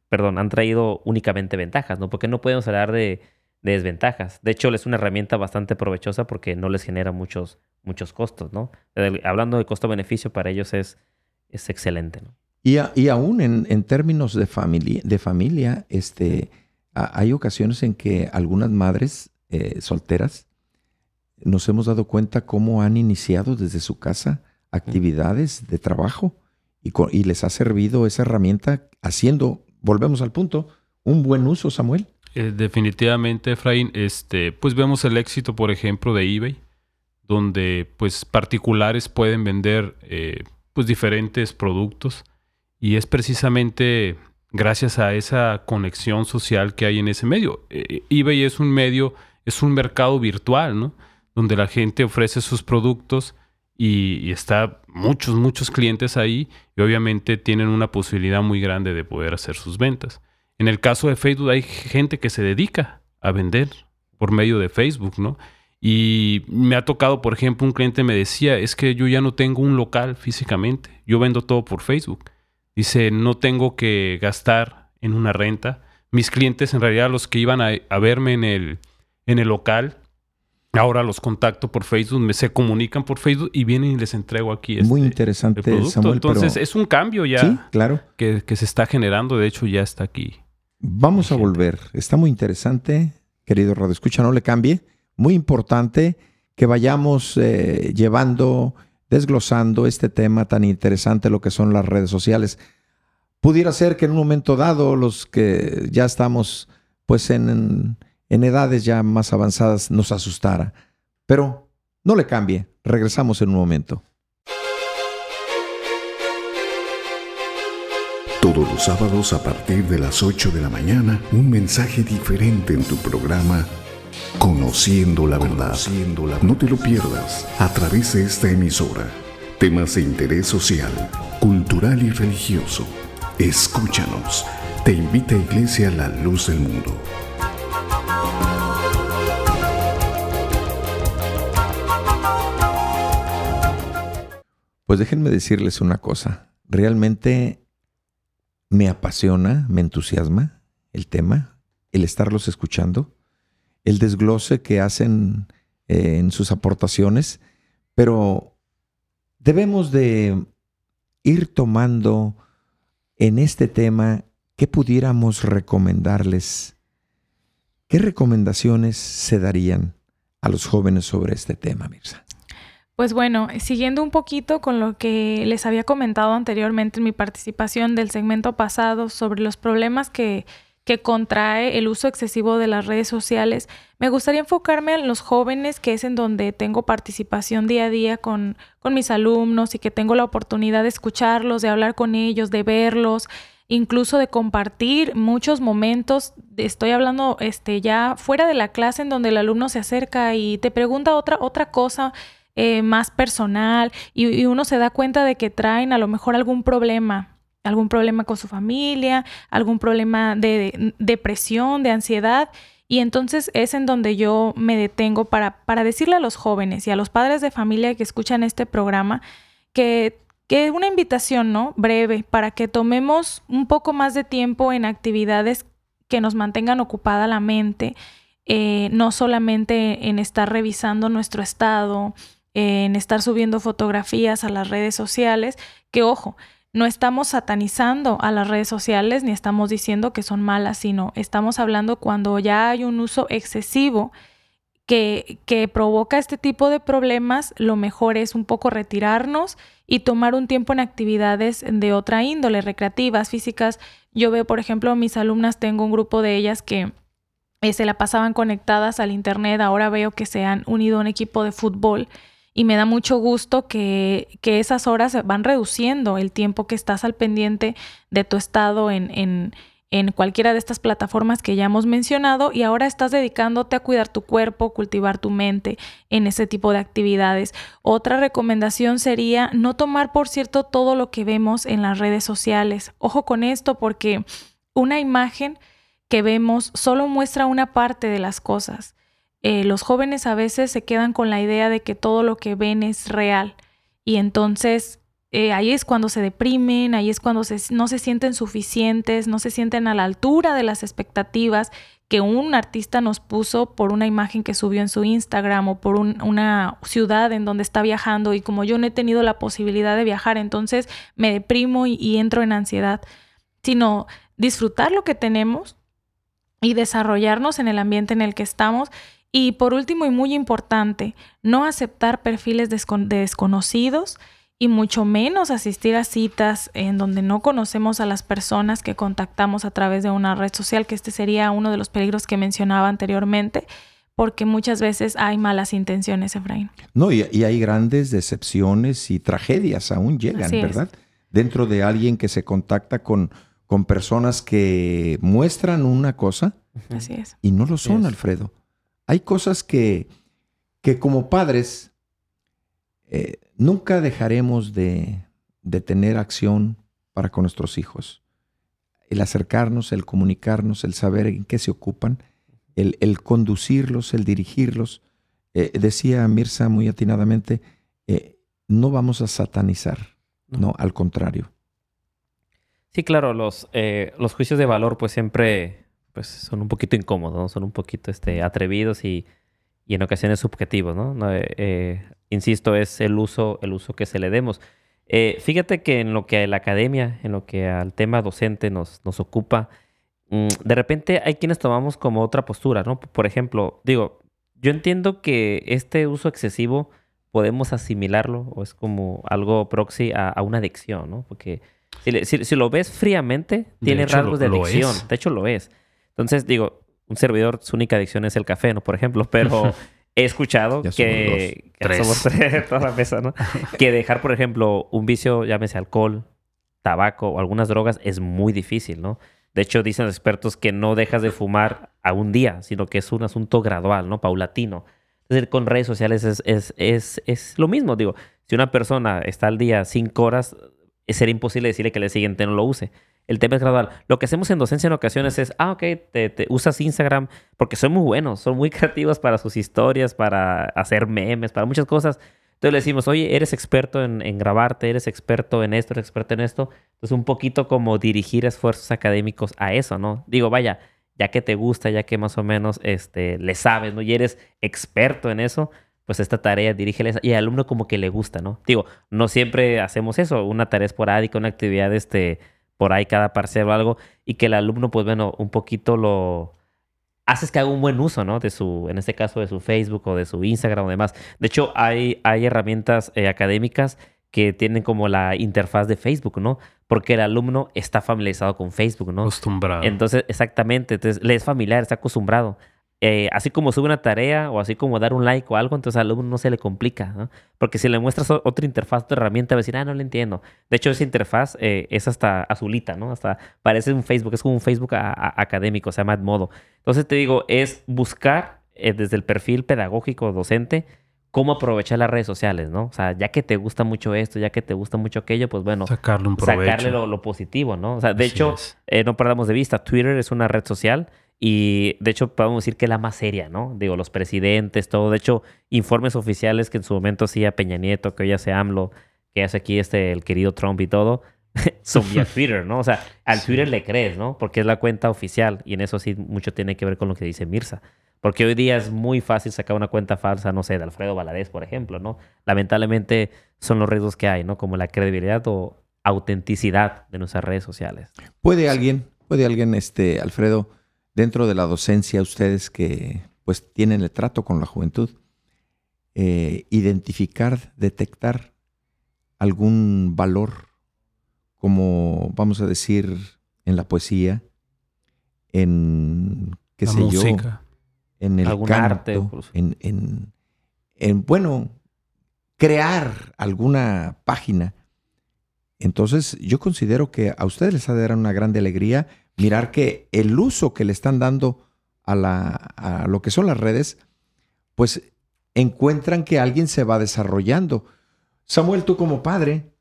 perdón, han traído únicamente ventajas, ¿no? Porque no podemos hablar de, desventajas. De hecho, es una herramienta bastante provechosa porque no les genera muchos, muchos costos, ¿no? hablando de costo-beneficio, para ellos es, es excelente, ¿no? Y, y aún en, términos de familia, de familia este, hay ocasiones en que algunas madres eh, solteras nos hemos dado cuenta cómo han iniciado desde su casa actividades de trabajo y, y les ha servido esa herramienta haciendo volvemos al punto, un buen uso, Samuel. Eh, definitivamente, Efraín, este, pues vemos el éxito, por ejemplo, de eBay, donde pues particulares pueden vender eh, pues diferentes productos y es precisamente gracias a esa conexión social que hay en ese medio. Eh, eBay es un medio, es un mercado virtual, ¿no? Donde la gente ofrece sus productos y, y, está muchos, muchos clientes ahí y obviamente tienen una posibilidad muy grande de poder hacer sus ventas. En el caso de Facebook hay gente que se dedica a vender por medio de Facebook, ¿no? Y me ha tocado, por ejemplo, un cliente me decía, es que yo ya no tengo un local físicamente, yo vendo todo por Facebook. Dice, no tengo que gastar en una renta. Mis clientes, en realidad, los que iban a, verme en el, en el local, ahora los contacto por Facebook, me se comunican por Facebook y vienen y les entrego aquí. Este, Muy interesante, Samuel. Entonces, es un cambio ya ¿Sí? claro. que, que se está generando. De hecho, ya está aquí. Vamos a volver. Está muy interesante, querido Radio Escucha, no le cambie. Muy importante que vayamos eh, llevando desglosando este tema tan interesante, lo que son las redes sociales. Pudiera ser que en un momento dado los que ya estamos pues en, en edades ya más avanzadas nos asustara, pero no le cambie, regresamos en un momento. Todos los sábados a partir de las 8 de la mañana, un mensaje diferente en tu programa Conociendo la verdad. No te lo pierdas a través de esta emisora. Temas de interés social, cultural y religioso. Escúchanos. Te invita a Iglesia La Luz del Mundo. Pues déjenme decirles una cosa. Realmente me apasiona, me entusiasma el tema, el estarlos escuchando el desglose que hacen eh, en sus aportaciones, pero debemos de ir tomando en este tema qué pudiéramos recomendarles, qué recomendaciones se darían a los jóvenes sobre este tema, Mirza. Pues bueno, siguiendo un poquito con lo que les había comentado anteriormente en mi participación del segmento pasado sobre los problemas que que contrae el uso excesivo de las redes sociales, me gustaría enfocarme en los jóvenes, que es en donde tengo participación día a día con, con mis alumnos y que tengo la oportunidad de escucharlos, de hablar con ellos, de verlos, incluso de compartir muchos momentos. Estoy hablando este, ya fuera de la clase en donde el alumno se acerca y te pregunta otra, otra cosa. Eh, más personal y uno se da cuenta de que traen a lo mejor algún problema algún problema con su familia, algún problema de depresión, de ansiedad. Y entonces es en donde yo me detengo para, para decirle a los jóvenes y a los padres de familia que escuchan este programa que, que una invitación, ¿no? Breve, para que tomemos un poco más de tiempo en actividades que nos mantengan ocupada la mente, eh, no solamente en estar revisando nuestro estado, en estar subiendo fotografías a las redes sociales, que ojo, no estamos satanizando a las redes sociales ni estamos diciendo que son malas, sino estamos hablando cuando ya hay un uso excesivo que, que, provoca este tipo de problemas, lo mejor es un poco retirarnos y tomar un tiempo en actividades de otra índole, recreativas, físicas. Yo veo, por ejemplo, mis alumnas, tengo un grupo de ellas que eh, se la pasaban conectadas al Internet, ahora veo que se han unido a un equipo de fútbol y me da mucho gusto que, que, esas horas van reduciendo el tiempo que estás al pendiente de tu estado en, en, en, cualquiera de estas plataformas que ya hemos mencionado y ahora estás dedicándote a cuidar tu cuerpo, cultivar tu mente en ese tipo de actividades. Otra recomendación sería no tomar por cierto todo lo que vemos en las redes sociales. Ojo con esto porque una imagen que vemos solo muestra una parte de las cosas. Eh, los jóvenes a veces se quedan con la idea de que todo lo que ven es real. Y entonces eh, ahí es cuando se deprimen, ahí es cuando no se sienten suficientes, no se sienten a la altura de las expectativas que un artista nos puso por una imagen que subió en su Instagram o por una ciudad en donde está viajando. Y como yo no he tenido la posibilidad de viajar, entonces me deprimo y entro en ansiedad, sino disfrutar lo que tenemos y desarrollarnos en el ambiente en el que estamos y por último y muy importante, no aceptar perfiles de desconocidos y mucho menos asistir a citas en donde no conocemos a las personas que contactamos a través de una red social, que este sería uno de los peligros que mencionaba anteriormente, porque muchas veces hay malas intenciones, Efraín. No, y, hay grandes decepciones y tragedias aún llegan, ¿verdad? dentro de alguien que se contacta con, con personas que muestran una cosa Así es. y no lo son, Es. Alfredo. Hay cosas que, que como padres eh, nunca dejaremos de, de tener acción para con nuestros hijos. El acercarnos, el comunicarnos, el saber en qué se ocupan, el, el conducirlos, el dirigirlos. Eh, decía Mirza muy atinadamente, eh, no vamos a satanizar, no, al contrario. Sí, claro, los, eh, los juicios de valor pues siempre pues, son un poquito incómodos, ¿no? son un poquito este, atrevidos y, y en ocasiones subjetivos, ¿no? No, eh, eh, insisto, es el uso, el uso que se le demos. Eh, fíjate que en lo que a la academia, en lo que al tema docente nos, nos ocupa, mm, de repente hay quienes tomamos como otra postura, ¿no? Por ejemplo, digo, yo entiendo que este uso excesivo podemos asimilarlo o es como algo proxy a, a una adicción, ¿no? Porque si, le- si- si lo ves fríamente, De tiene hecho, rasgos de lo- adicción. De hecho, lo es. Entonces, digo, un servidor, su única adicción es el café, ¿no? Por ejemplo, pero he escuchado Ya somos que... dos. que Tres. somos tres, toda la mesa, ¿no? que dejar, por ejemplo, un vicio, llámese alcohol, tabaco o algunas drogas, es muy difícil, ¿no? De hecho, dicen los expertos que no dejas de fumar a un día, sino que es un asunto gradual, ¿no? Paulatino. Es decir, con redes sociales es, es, es, es lo mismo. Digo, si una persona está al día cinco horas, sería imposible decirle que el siguiente no lo use. El tema es gradual. Lo que hacemos en docencia en ocasiones es, ah, ok, te, usas Instagram porque son muy buenos, son muy creativos para sus historias, para hacer memes, para muchas cosas. Entonces le decimos, oye, eres experto en, grabarte, eres experto en esto, eres experto en esto. Entonces un poquito como dirigir esfuerzos académicos a eso, ¿no? Digo, vaya, ya que te gusta, ya que más o menos este, le sabes, ¿no? Y eres experto en eso, pues esta tarea dirígele y al alumno como que le gusta, ¿no? Digo, no siempre hacemos eso, una tarea esporádica, una actividad este, por ahí cada parcial o algo, y que el alumno, pues bueno, un poquito lo haces que haga un buen uso, ¿no? De su, en este caso, de su Facebook o de su Instagram o demás. De hecho, hay, hay herramientas eh, académicas que tienen como la interfaz de Facebook, ¿no? Porque el alumno está familiarizado con Facebook, ¿no? Acostumbrado. Entonces, exactamente, entonces le es familiar, está acostumbrado. Eh, así como sube una tarea o así como dar un like o algo, entonces al alumno no se le complica, ¿no? Porque si le muestras otra interfaz, otra herramienta, va a decir, ah, no le entiendo. De hecho, esa interfaz eh, es hasta azulita, ¿no? Hasta parece un Facebook, es como un Facebook a- a- académico, se llama Edmodo. Entonces te digo, es buscar eh, desde el perfil pedagógico docente cómo aprovechar las redes sociales, ¿no? O sea, ya que te gusta mucho esto, ya que te gusta mucho aquello, pues bueno, Sacarle un provecho. sacarle lo, lo positivo, ¿no? O sea, de Así hecho, no perdamos de vista, Twitter es una red social y de hecho podemos decir que es la más seria, ¿no? Digo, los presidentes, todo. De hecho, informes oficiales que en su momento hacía Peña Nieto, que hoy hace AMLO, que hace aquí este, el querido Trump y todo, son vía Twitter, ¿no? O sea, al Sí. Twitter le crees, ¿no? Porque es la cuenta oficial y en eso sí mucho tiene que ver con lo que dice Mirza. Porque hoy día es muy fácil sacar una cuenta falsa, no sé, de Alfredo Valadez, por ejemplo, ¿no? Lamentablemente son los riesgos que hay, ¿no? Como la credibilidad o autenticidad de nuestras redes sociales. ¿Puede alguien, puede alguien, este, Alfredo, dentro de la docencia, ustedes que pues tienen el trato con la juventud, eh, identificar, detectar algún valor, como vamos a decir, en la poesía, en qué la sé yo, música. en el Algún canto, arte, en, en, en, bueno, crear alguna página. Entonces, yo considero que a ustedes les ha de dar una grande alegría mirar que el uso que le están dando a, la, a lo que son las redes, pues encuentran que alguien se va desarrollando. Samuel, tú como padre,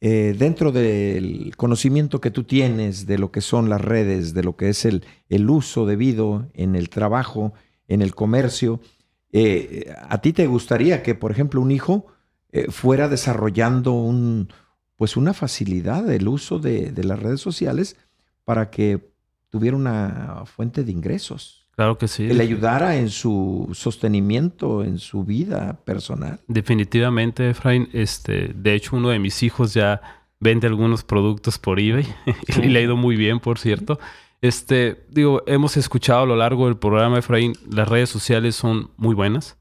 eh, dentro del conocimiento que tú tienes de lo que son las redes, de lo que es el, el uso debido en el trabajo, en el comercio, eh, ¿a ti te gustaría que, por ejemplo, un hijo eh, fuera desarrollando un, pues una facilidad del uso de, de las redes sociales para que tuviera una fuente de ingresos? Claro que sí. Que le ayudara en su sostenimiento, en su vida personal. Definitivamente, Efraín. Este, de hecho, uno de mis hijos ya vende algunos productos por eBay y le ha ido muy bien, por cierto. Este, digo, hemos escuchado a lo largo del programa, Efraín, las redes sociales son muy buenas,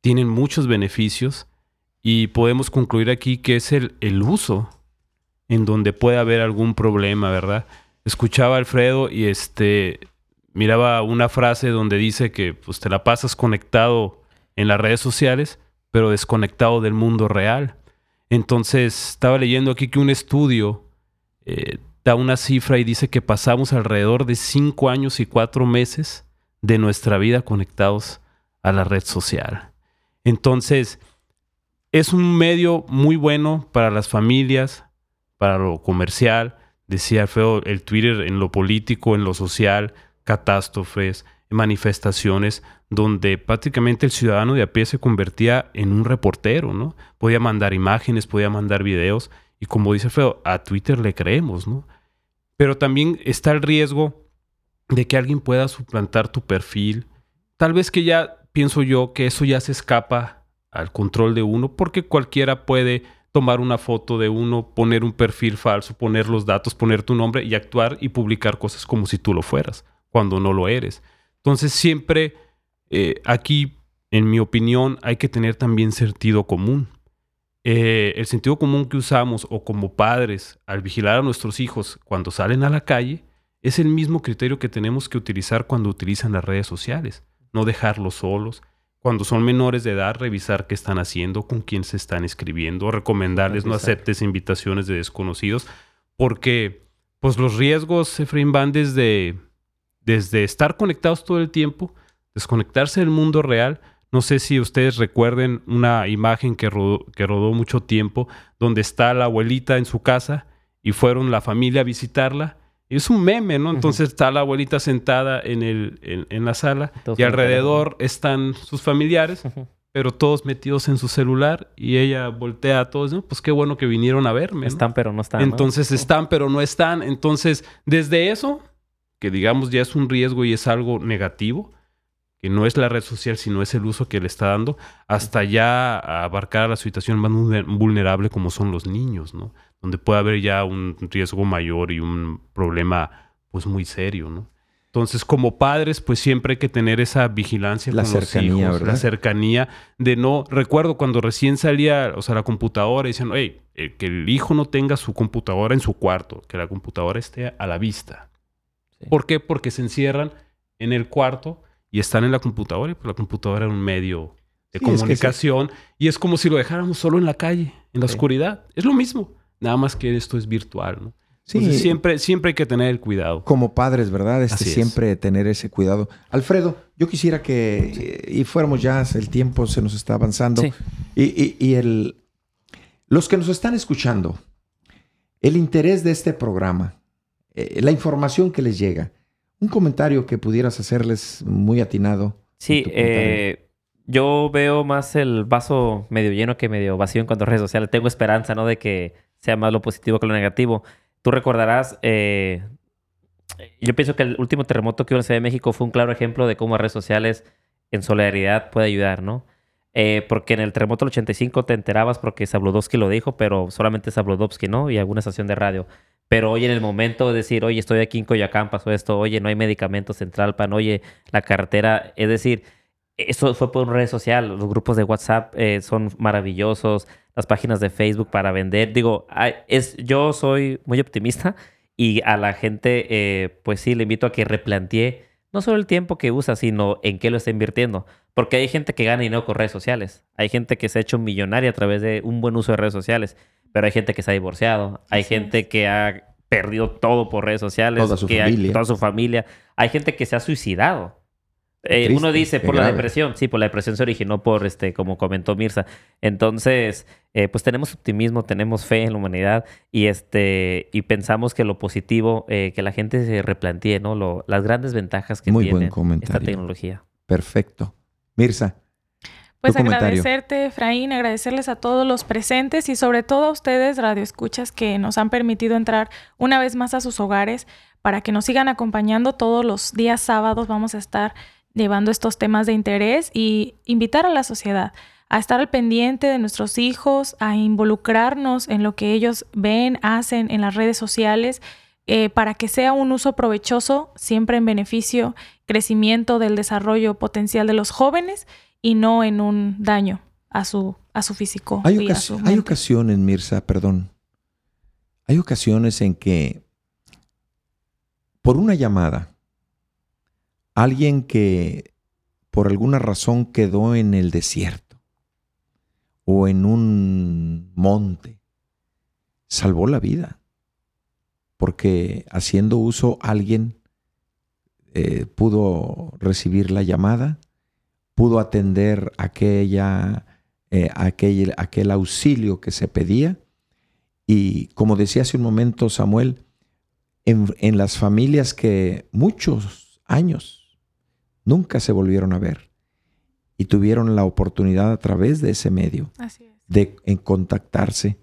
tienen muchos beneficios y podemos concluir aquí que es el, el uso en donde puede haber algún problema, ¿verdad? Escuchaba a Alfredo y este miraba una frase donde dice que pues te la pasas conectado en las redes sociales, pero desconectado del mundo real. Entonces, estaba leyendo aquí que un estudio eh, da una cifra y dice que pasamos alrededor de cinco años y cuatro meses de nuestra vida conectados a la red social. Entonces, es un medio muy bueno para las familias, para lo comercial, decía feo el Twitter en lo político, en lo social, catástrofes, manifestaciones, donde prácticamente el ciudadano de a pie se convertía en un reportero, ¿no? Podía mandar imágenes, podía mandar videos, y como dice feo, a Twitter le creemos, ¿no? Pero también está el riesgo de que alguien pueda suplantar tu perfil. Tal vez que ya pienso yo que eso ya se escapa al control de uno, porque cualquiera puede tomar una foto de uno, poner un perfil falso, poner los datos, poner tu nombre y actuar y publicar cosas como si tú lo fueras, cuando no lo eres. Entonces siempre eh, aquí, en mi opinión, hay que tener también sentido común. Eh, el sentido común que usamos o como padres al vigilar a nuestros hijos cuando salen a la calle es el mismo criterio que tenemos que utilizar cuando utilizan las redes sociales. No dejarlos solos, cuando son menores de edad, revisar qué están haciendo, con quién se están escribiendo, recomendarles no aceptes invitaciones de desconocidos, porque pues los riesgos, Efraín, van desde, desde estar conectados todo el tiempo, desconectarse del mundo real. No sé si ustedes recuerden una imagen que que rodó mucho tiempo, donde está la abuelita en su casa y fueron la familia a visitarla es un meme, ¿no? Entonces está la abuelita sentada en, el, en, la sala y alrededor están sus familiares, pero todos metidos en su celular y ella voltea a todos, ¿no? Pues qué bueno que vinieron a verme. Están, pero no están. Entonces están, pero no están. Entonces, desde eso, que digamos ya es un riesgo y es algo negativo, que no es la red social, sino es el uso que le está dando, hasta ya abarcar a la situación más vulnerable como son los niños, ¿no? Donde puede haber ya un riesgo mayor y un problema pues muy serio, ¿no? Entonces, como padres, pues siempre hay que tener esa vigilancia la cercanía, ¿verdad? la cercanía de no. Recuerdo cuando recién salía, o sea, la computadora, decían, hey, eh, que el hijo no tenga su computadora en su cuarto, que la computadora esté a la vista. ¿Por qué? Porque se encierran en el cuarto y están en la computadora, y pues la computadora es un medio de comunicación, y es como si lo dejáramos solo en la calle, en la oscuridad. Es lo mismo. Nada más que esto es virtual, ¿no? Sí. siempre, siempre hay que tener el cuidado. Como padres, ¿verdad? Este, siempre tener ese cuidado. Alfredo, yo quisiera que, y fuéramos ya, el tiempo se nos está avanzando. Y, y, el, los que nos están escuchando, el interés de este programa, eh, la información que les llega, un comentario que pudieras hacerles muy atinado. Sí, eh, yo veo más el vaso medio lleno que medio vacío en cuanto a redes sociales. Tengo esperanza, ¿no? De que sea más lo positivo que lo negativo. Tú recordarás, eh, yo pienso que el último terremoto que hubo en Ciudad de México fue un claro ejemplo de cómo redes sociales en solidaridad puede ayudar, ¿no? Eh, porque en el terremoto del 85 te enterabas porque Sabludowski lo dijo, pero solamente Sabludowski, ¿no? Y alguna estación de radio. Pero hoy en el momento de decir, oye, estoy aquí en Coyacán, pasó esto, oye, no hay medicamentos Central Pan, oye, la carretera, es decir, eso fue por redes sociales, los grupos de WhatsApp eh, son maravillosos, las páginas de Facebook para vender. Digo, es, yo soy muy optimista y a la gente, eh, pues sí, le invito a que replantee no solo el tiempo que usa, sino en qué lo está invirtiendo. Porque hay gente que gana dinero con redes sociales. Hay gente que se ha hecho millonaria a través de un buen uso de redes sociales. Pero hay gente que se ha divorciado. Hay gente que ha perdido todo por redes sociales. Toda su familia. toda su familia. Hay gente que se ha suicidado eh, uno dice por la depresión, sí, por la depresión se originó por, este, como comentó Mirza. Entonces, eh, pues tenemos optimismo, tenemos fe en la humanidad y, este, y pensamos que lo positivo, eh, que la gente se replantee, ¿no? Lo, las grandes ventajas que tiene esta tecnología. Perfecto. Mirza. Pues agradecerte, Efraín, agradecerles a todos los presentes y sobre todo a ustedes, radioescuchas, que nos han permitido entrar una vez más a sus hogares para que nos sigan acompañando todos los días sábados. Vamos a estar llevando estos temas de interés y invitar a la sociedad a estar al pendiente de nuestros hijos, a involucrarnos en lo que ellos ven, hacen en las redes sociales, eh, para que sea un uso provechoso, siempre en beneficio, crecimiento del desarrollo potencial de los jóvenes y no en un daño a su, a su físico. Hay, hay ocasiones, Mirza, perdón, hay ocasiones en que por una llamada, alguien que por alguna razón quedó en el desierto o en un monte, salvó la vida. Porque haciendo uso alguien eh, pudo recibir la llamada, pudo atender aquella, eh, aquel, aquel auxilio que se pedía. Y como decía hace un momento Samuel, en, en las familias que muchos años nunca se volvieron a ver y tuvieron la oportunidad a través de ese medio de en contactarse,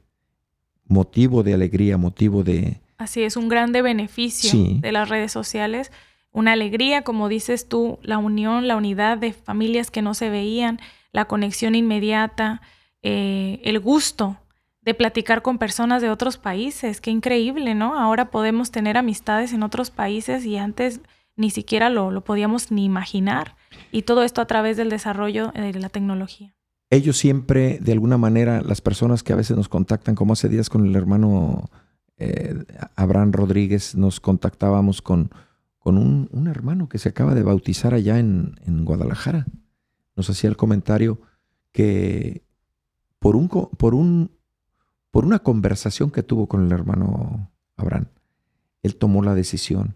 motivo de alegría, motivo de... Así es, un grande beneficio de las redes sociales, una alegría, como dices tú, la unión, la unidad de familias que no se veían, la conexión inmediata, eh, el gusto de platicar con personas de otros países. Qué increíble, ¿no? Ahora podemos tener amistades en otros países y antes ni siquiera lo, lo podíamos ni imaginar. Y todo esto a través del desarrollo de la tecnología. Ellos siempre, de alguna manera, las personas que a veces nos contactan, como hace días con el hermano eh, Abraham Rodríguez, nos contactábamos con, con un, un, hermano que se acaba de bautizar allá en, en Guadalajara. Nos hacía el comentario que por, un, por, un, por una conversación que tuvo con el hermano Abraham, él tomó la decisión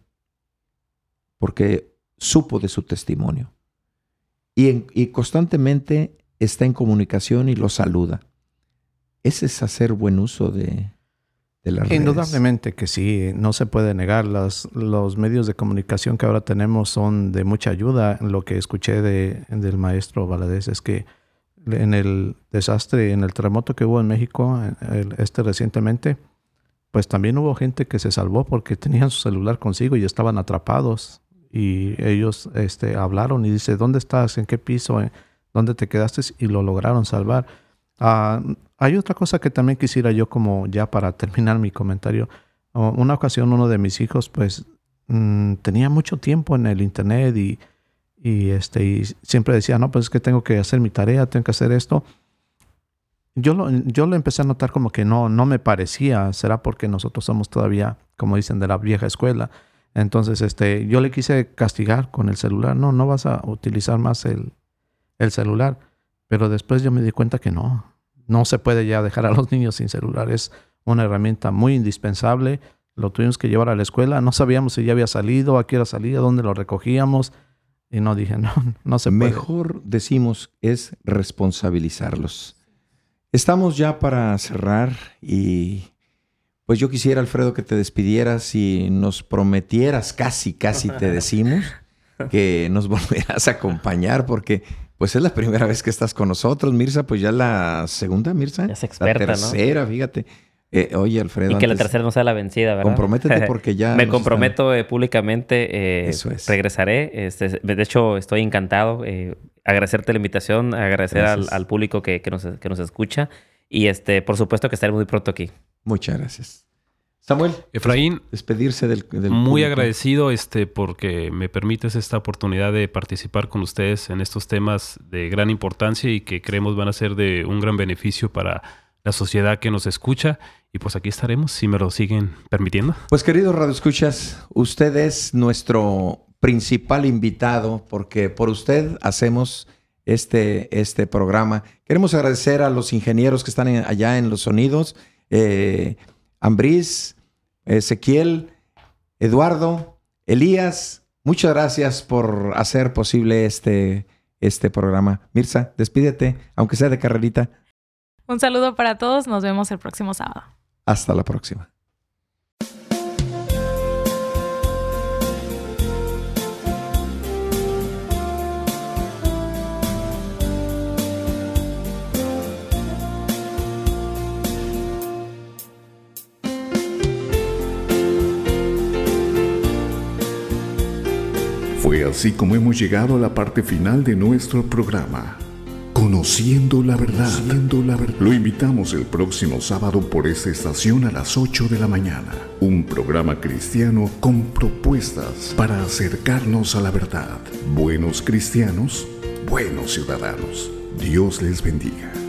porque supo de su testimonio y, constantemente está en comunicación y lo saluda. Ese es hacer buen uso de, de las Indudablemente que sí, no se puede negar. Las, los medios de comunicación que ahora tenemos son de mucha ayuda. Lo que escuché de, del maestro Valadez es que en el desastre, en el terremoto que hubo en México, este recientemente, pues también hubo gente que se salvó porque tenían su celular consigo y estaban atrapados y ellos este, hablaron y dice, ¿dónde estás? ¿En qué piso? ¿Dónde te quedaste? Y lo lograron salvar. Ah, hay otra cosa que también quisiera yo como ya para terminar mi comentario. una ocasión uno de mis hijos pues mm, tenía mucho tiempo en el internet y, y, este, y siempre decía, no, pues es que tengo que hacer mi tarea, tengo que hacer esto. Yo lo, yo lo empecé a notar como que no, no me parecía, será porque nosotros somos todavía, como dicen, de la vieja escuela entonces, este, yo le quise castigar con el celular. No, no vas a utilizar más el, el celular. Pero después yo me di cuenta que no. No se puede ya dejar a los niños sin celular. Es una herramienta muy indispensable. Lo tuvimos que llevar a la escuela. No sabíamos si ya había salido, a qué hora salía, dónde lo recogíamos. Y no dije, no, no se puede. Mejor decimos es responsabilizarlos. Estamos ya para cerrar y pues yo quisiera, Alfredo, que te despidieras y nos prometieras, casi, casi te decimos, que nos volverás a acompañar porque pues es la primera vez que estás con nosotros, Mirza, pues ya la segunda, Mirza. Ya es experta, la tercera, fíjate. Eh, oye, Alfredo. Y que la tercera no sea la vencida, ¿verdad? Comprométete porque ya. Me comprometo eh, públicamente. Eh, Eso es. Regresaré. Este, de hecho, estoy encantado. agradecerte la invitación, agradecer al, público que, que, nos, que nos escucha. Y este, por supuesto que estaré muy pronto aquí. Muchas gracias. Samuel. Efraín. Despedirse del, Muy agradecido este, porque me permites esta oportunidad de participar con ustedes en estos temas de gran importancia y que creemos van a ser de un gran beneficio para la sociedad que nos escucha. Y pues aquí estaremos, si me lo siguen permitiendo. Pues queridos radioescuchas, usted es nuestro principal invitado porque por usted hacemos este, este programa. Queremos agradecer a los ingenieros que están allá en los sonidos, eh, Ambriz, Ezequiel, Eduardo, Elías. Muchas gracias por hacer posible este, este programa. Mirza, despídete, aunque sea de carrerita. Un saludo para todos, nos vemos el próximo sábado. Hasta la próxima. Así como hemos llegado a la parte final de nuestro programa. Conociendo la verdad. la verdad. Lo invitamos el próximo sábado por esta estación a las 8 de la mañana. Un programa cristiano con propuestas para acercarnos a la verdad. Buenos cristianos, buenos ciudadanos. Dios les bendiga.